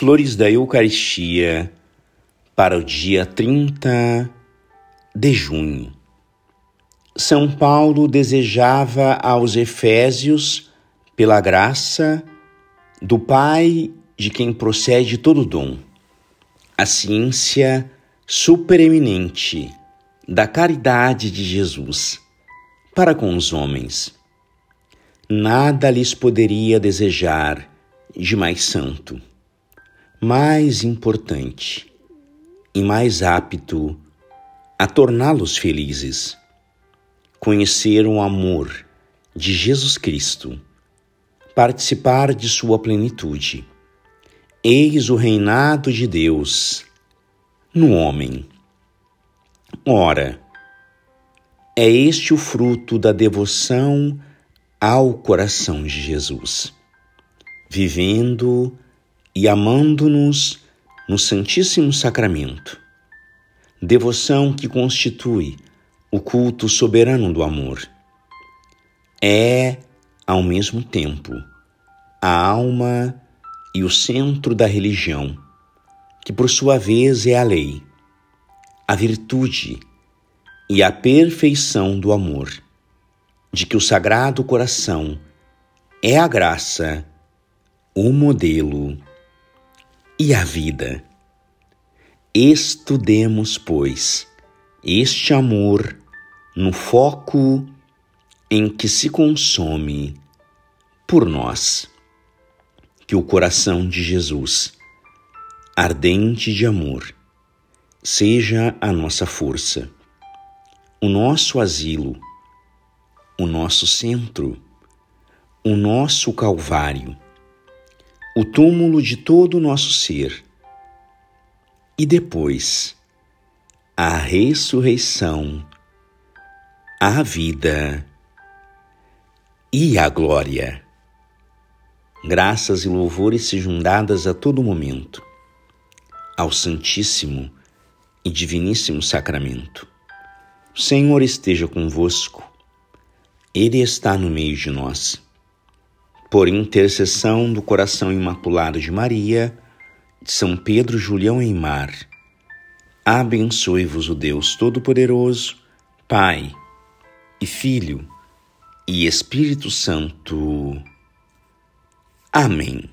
Flores da Eucaristia para o dia 30 de junho. São Paulo desejava aos Efésios, pela graça do Pai de quem procede todo dom, a ciência supereminente da caridade de Jesus para com os homens. Nada lhes poderia desejar de mais santo mais importante e mais apto a torná-los felizes. Conhecer o amor de Jesus Cristo, participar de sua plenitude. Eis o reinado de Deus no homem. Ora, é este o fruto da devoção ao coração de Jesus, vivendo e amando-nos no Santíssimo Sacramento. Devoção que constitui o culto soberano do amor. É, ao mesmo tempo, a alma e o centro da religião, que por sua vez é a lei, a virtude e a perfeição do amor, de que o Sagrado Coração é a graça, o modelo e a vida. Estudemos, pois, este amor no foco em que se consome por nós. Que o coração de Jesus, ardente de amor, seja a nossa força, o nosso asilo, o nosso centro, o nosso calvário o túmulo de todo o nosso ser. E depois, a ressurreição, a vida e a glória. Graças e louvores sejam dadas a todo momento ao Santíssimo e Diviníssimo Sacramento. O Senhor esteja convosco, Ele está no meio de nós por intercessão do coração imaculado de Maria, de São Pedro Julião Eimar, abençoe-vos o Deus Todo-Poderoso, Pai e Filho e Espírito Santo. Amém.